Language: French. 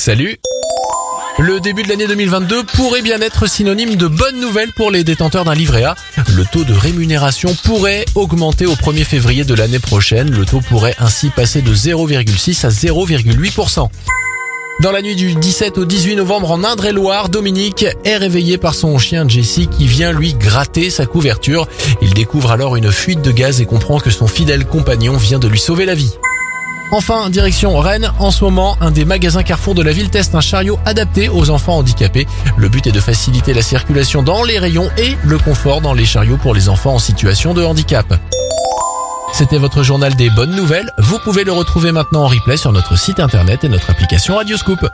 Salut le début de l'année 2022 pourrait bien être synonyme de bonnes nouvelles pour les détenteurs d'un livret A. Le taux de rémunération pourrait augmenter au 1er février de l'année prochaine. Le taux pourrait ainsi passer de 0,6 à 0,8%. Dans la nuit du 17 au 18 novembre en Indre-et-Loire, Dominique est réveillé par son chien Jessie qui vient lui gratter sa couverture. Il découvre alors une fuite de gaz et comprend que son fidèle compagnon vient de lui sauver la vie. Enfin, direction Rennes, en ce moment, un des magasins Carrefour de la ville teste un chariot adapté aux enfants handicapés. Le but est de faciliter la circulation dans les rayons et le confort dans les chariots pour les enfants en situation de handicap. C'était votre journal des bonnes nouvelles. Vous pouvez le retrouver maintenant en replay sur notre site internet et notre application Radioscoop.